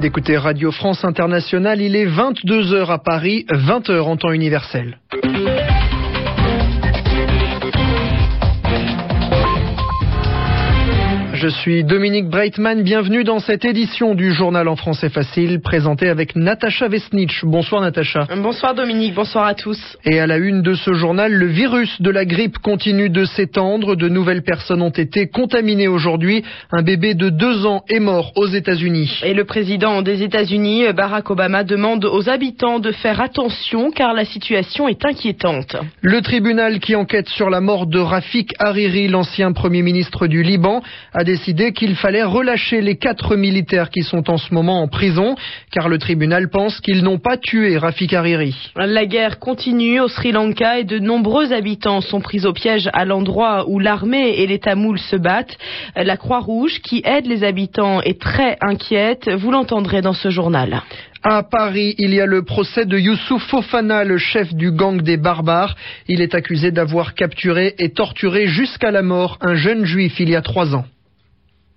D'écouter Radio France Internationale. Il est 22h à Paris, 20h en temps universel. Je suis Dominique Breitman, bienvenue dans cette édition du journal en français facile, présentée avec Natacha Vesnitch. Bonsoir Natacha. Bonsoir Dominique, bonsoir à tous. Et à la une de ce journal, le virus de la grippe continue de s'étendre. De nouvelles personnes ont été contaminées aujourd'hui. Un bébé de deux ans est mort aux États-Unis. Et le président des États-Unis, Barack Obama, demande aux habitants de faire attention car la situation est inquiétante. Le tribunal qui enquête sur la mort de Rafik Hariri, l'ancien premier ministre du Liban, a décidé qu'il fallait relâcher les quatre militaires qui sont en ce moment en prison, car le tribunal pense qu'ils n'ont pas tué Rafik Hariri. La guerre continue au Sri Lanka et de nombreux habitants sont pris au piège à l'endroit où l'armée et les Tamouls se battent. La Croix-Rouge, qui aide les habitants, est très inquiète. Vous l'entendrez dans ce journal. À Paris, il y a le procès de Youssouf Fofana, le chef du gang des barbares. Il est accusé d'avoir capturé et torturé jusqu'à la mort un jeune juif il y a trois ans.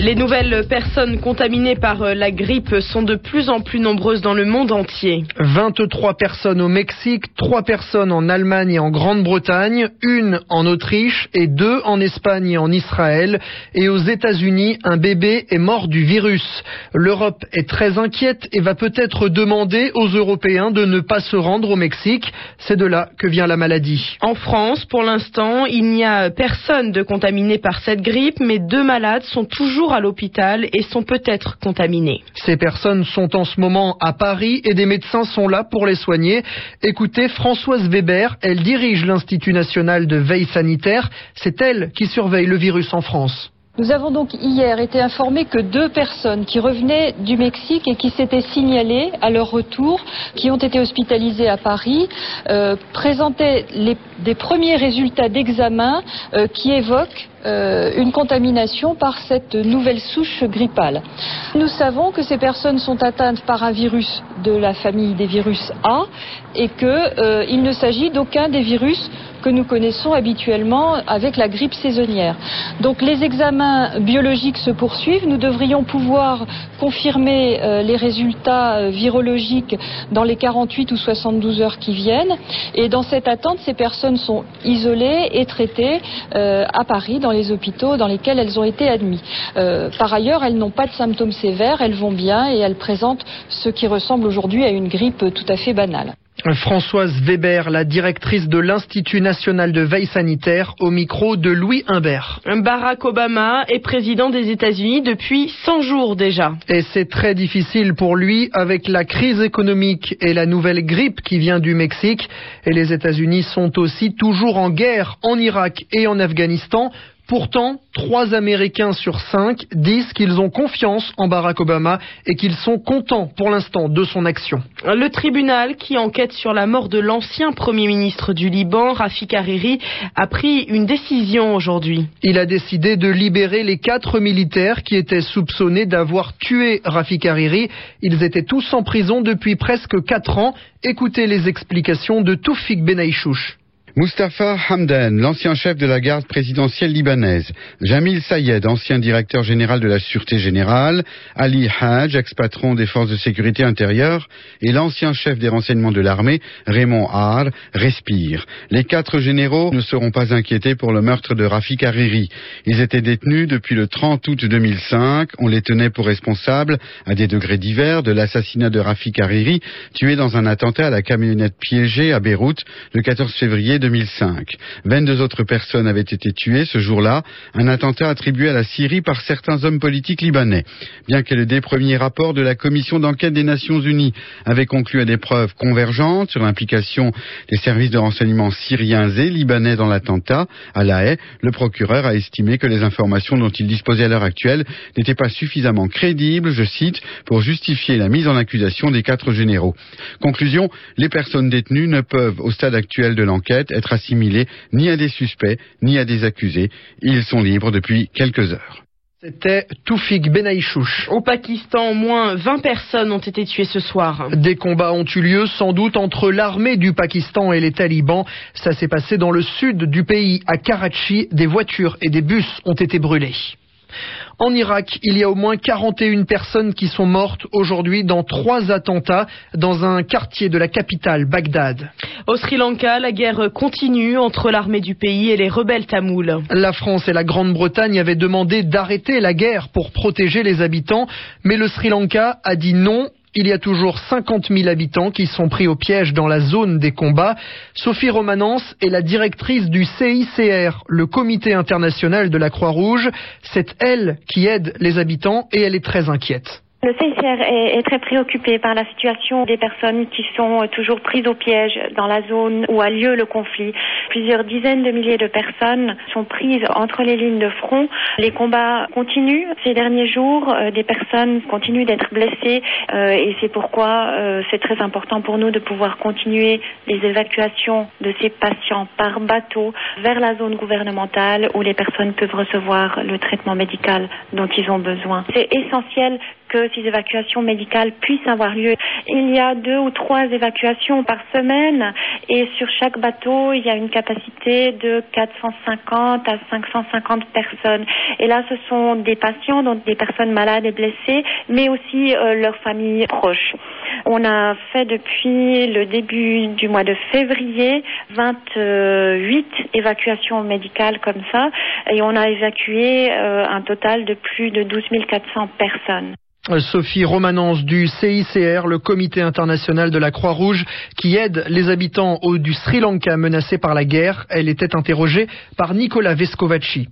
Les nouvelles personnes contaminées par euh, la grippe sont de plus en plus nombreuses dans le monde entier. 23 personnes au Mexique, 3 personnes en Allemagne et en Grande-Bretagne, une en Autriche et deux en Espagne et en Israël. Et aux États-Unis, un bébé est mort du virus. L'Europe est très inquiète et va peut-être demander aux Européens de ne pas se rendre au Mexique. C'est de là que vient la maladie. En France, pour l'instant, il n'y a personne de contaminé par cette grippe, mais deux malades sont toujours à l'hôpital et sont peut-être contaminés. Ces personnes sont en ce moment à Paris et des médecins sont là pour les soigner. Écoutez Françoise Weber, elle dirige l'Institut national de veille sanitaire. C'est elle qui surveille le virus en France. Nous avons donc hier été informés que deux personnes qui revenaient du Mexique et qui s'étaient signalées à leur retour, qui ont été hospitalisées à Paris, euh, présentaient des premiers résultats d'examen euh, qui évoquent euh, une contamination par cette nouvelle souche grippale. Nous savons que ces personnes sont atteintes par un virus de la famille des virus A et qu'il ne s'agit d'aucun des virus que nous connaissons habituellement avec la grippe saisonnière. Donc les examens biologiques se poursuivent. Nous devrions pouvoir confirmer euh, les résultats euh, virologiques dans les 48 ou 72 heures qui viennent. Et dans cette attente, ces personnes sont isolées et traitées euh, à Paris, les hôpitaux dans lesquels elles ont été admises. par ailleurs, elles n'ont pas de symptômes sévères, elles vont bien et elles présentent ce qui ressemble aujourd'hui à une grippe tout à fait banale. Françoise Weber, la directrice de l'Institut national de veille sanitaire, au micro de Louis Humbert. Barack Obama est président des États-Unis depuis 100 jours déjà. Et c'est très difficile pour lui avec la crise économique et la nouvelle grippe qui vient du Mexique. Et les États-Unis sont aussi toujours en guerre en Irak et en Afghanistan Pourtant, trois Américains sur cinq disent qu'ils ont confiance en Barack Obama et qu'ils sont contents pour l'instant de son action. Le tribunal qui enquête sur la mort de l'ancien Premier ministre du Liban, Rafik Hariri, a pris une décision aujourd'hui. Il a décidé de libérer les quatre militaires qui étaient soupçonnés d'avoir tué Rafik Hariri. Ils étaient tous en prison depuis presque quatre ans. Écoutez les explications de Toufik Benaïchouch. Mustafa Hamdan, l'ancien chef de la garde présidentielle libanaise, Jamil Sayed, ancien directeur général de la Sûreté générale, Ali Haj, ex-patron des forces de sécurité intérieure, et l'ancien chef des renseignements de l'armée, Raymond Har, respirent. Les quatre généraux ne seront pas inquiétés pour le meurtre de Rafik Hariri. Ils étaient détenus depuis le 30 août 2005. On les tenait pour responsables, à des degrés divers, de l'assassinat de Rafik Hariri, tué dans un attentat à la camionnette piégée à Beyrouth le 14 février 2005. 22 autres personnes avaient été tuées ce jour-là, un attentat attribué à la Syrie par certains hommes politiques libanais. Bien que des premiers rapports de la commission d'enquête des Nations Unies avaient conclu à des preuves convergentes sur l'implication des services de renseignement syriens et libanais dans l'attentat, à La Haye, le procureur a estimé que les informations dont il disposait à l'heure actuelle n'étaient pas suffisamment crédibles, je cite, pour justifier la mise en accusation des quatre généraux. Conclusion, les personnes détenues ne peuvent, au stade actuel de l'enquête, être assimilés ni à des suspects, ni à des accusés. Ils sont libres depuis quelques heures. C'était Toufik Benaïchouch. Au Pakistan, au moins 20 personnes ont été tuées ce soir. Des combats ont eu lieu sans doute entre l'armée du Pakistan et les talibans. Ça s'est passé dans le sud du pays, à Karachi. Des voitures et des bus ont été brûlés. En Irak, il y a au moins 41 personnes qui sont mortes aujourd'hui dans trois attentats dans un quartier de la capitale, Bagdad. Au Sri Lanka, la guerre continue entre l'armée du pays et les rebelles tamouls. La France et la Grande-Bretagne avaient demandé d'arrêter la guerre pour protéger les habitants, mais le Sri Lanka a dit non il y a toujours 50 000 habitants qui sont pris au piège dans la zone des combats. Sophie Romanence est la directrice du CICR, le Comité international de la Croix-Rouge. C'est elle qui aide les habitants et elle est très inquiète. Le CICR est, très préoccupé par la situation des personnes qui sont toujours prises au piège dans la zone où a lieu le conflit. Plusieurs dizaines de milliers de personnes sont prises entre les lignes de front. Les combats continuent. Ces derniers jours, euh, des personnes continuent d'être blessées euh, et c'est pourquoi euh, c'est très important pour nous de pouvoir continuer les évacuations de ces patients par bateau vers la zone gouvernementale où les personnes peuvent recevoir le traitement médical dont ils ont besoin. C'est essentiel que ces évacuations médicales puissent avoir lieu. Il y a deux ou trois évacuations par semaine et sur chaque bateau, il y a une capacité de 450 à 550 personnes. Et là, ce sont des patients, donc des personnes malades et blessées, mais aussi euh, leurs familles proches. On a fait depuis le début du mois de février 28 évacuations médicales comme ça et on a évacué euh, un total de plus de 12 400 personnes. Sophie Romanence du CICR, le Comité international de la Croix-Rouge, qui aide les habitants du Sri Lanka menacés par la guerre. Elle était interrogée par Nicolas Vescovaci.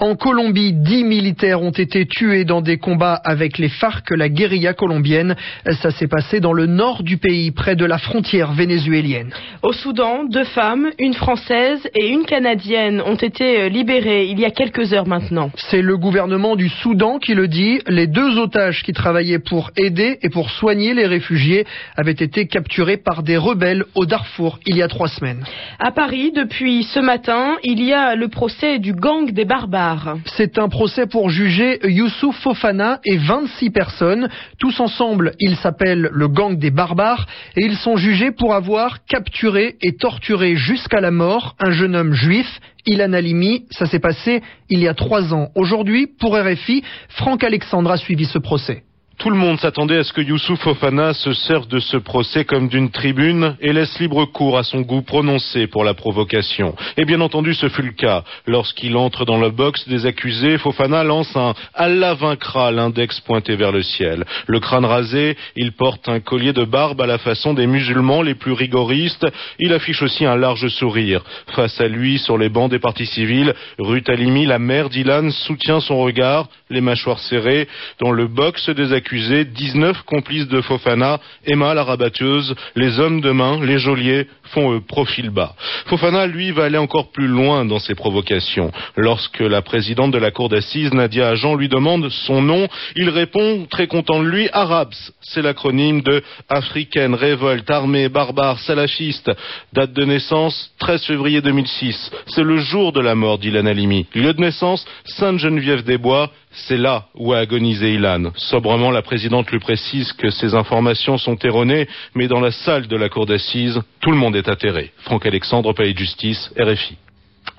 En Colombie, dix militaires ont été tués dans des combats avec les FARC, la guérilla colombienne. Ça s'est passé dans le nord du pays, près de la frontière vénézuélienne. Au Soudan, deux femmes, une française et une canadienne, ont été euh, libérées il y a quelques heures maintenant. C'est le gouvernement du Soudan qui le dit. Les deux otages qui travaillaient pour aider et pour soigner les réfugiés avaient été capturés par des rebelles au Darfour il y a trois semaines. À Paris, depuis ce matin, il y a le procès du gang des barbares. C'est un procès pour juger Youssouf Fofana et 26 personnes. Tous ensemble, ils s'appellent le gang des barbares et ils sont jugés pour avoir capturé et torturé jusqu'à la mort un jeune homme juif Ilan Halimi. Ça s'est passé il y a trois ans. Aujourd'hui, pour RFI, Franck Alexandre a suivi ce procès. Tout le monde s'attendait à ce que Youssouf Fofana se serve de ce procès comme d'une tribune et laisse libre cours à son goût prononcé pour la provocation. Et bien entendu, ce fut le cas. Lorsqu'il entre dans le box des accusés, Fofana lance un Allah vaincra, l'index pointé vers le ciel. Le crâne rasé, il porte un collier de barbe à la façon des musulmans les plus rigoristes. Il affiche aussi un large sourire. Face à lui, sur les bancs des partis civils, Ruth Alimi, la mère d'Ilan, soutient son regard, les mâchoires serrées, dans le box des accusés accusés, 19 complices de Fofana, Emma la rabatteuse, les hommes de main, les geôliers, font eux profil bas. Fofana, lui, va aller encore plus loin dans ses provocations. Lorsque la présidente de la cour d'assises, Nadia Agent, lui demande son nom, il répond, très content de lui, Arabs. C'est l'acronyme de Africaine, Révolte, Armée, Barbare, Salafiste. Date de naissance, 13 février 2006. C'est le jour de la mort d'Ilan Halimi. Lieu de naissance, Sainte-Geneviève-des-Bois. C'est là où a agonisé Ilan. Sobrement, la présidente lui précise que ces informations sont erronées, mais dans la salle de la cour d'assises, tout le monde est atterré. Franck Alexandre, Palais de Justice, RFI.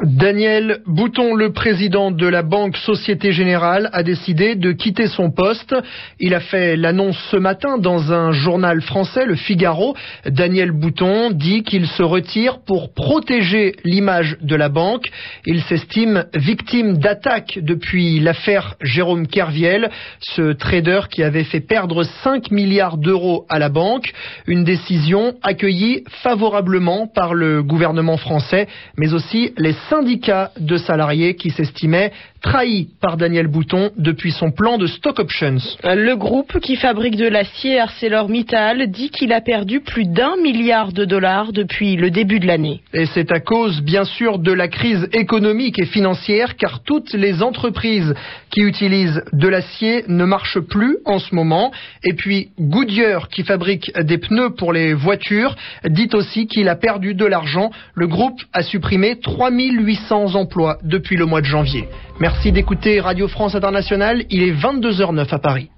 Daniel Bouton, le président de la Banque Société Générale, a décidé de quitter son poste. Il a fait l'annonce ce matin dans un journal français, le Figaro. Daniel Bouton dit qu'il se retire pour protéger l'image de la banque. Il s'estime victime d'attaques depuis l'affaire Jérôme Kerviel, ce trader qui avait fait perdre 5 milliards d'euros à la banque. Une décision accueillie favorablement par le gouvernement français, mais aussi les syndicat de salariés qui s'estimait trahi par Daniel Bouton depuis son plan de stock options. Le groupe qui fabrique de l'acier ArcelorMittal dit qu'il a perdu plus d'un milliard de dollars depuis le début de l'année. Et c'est à cause, bien sûr, de la crise économique et financière, car toutes les entreprises qui utilisent de l'acier ne marchent plus en ce moment. Et puis Goodyear, qui fabrique des pneus pour les voitures, dit aussi qu'il a perdu de l'argent. Le groupe a supprimé 3800 emplois depuis le mois de janvier. Merci d'écouter Radio France Internationale. Il est 22h09 à Paris.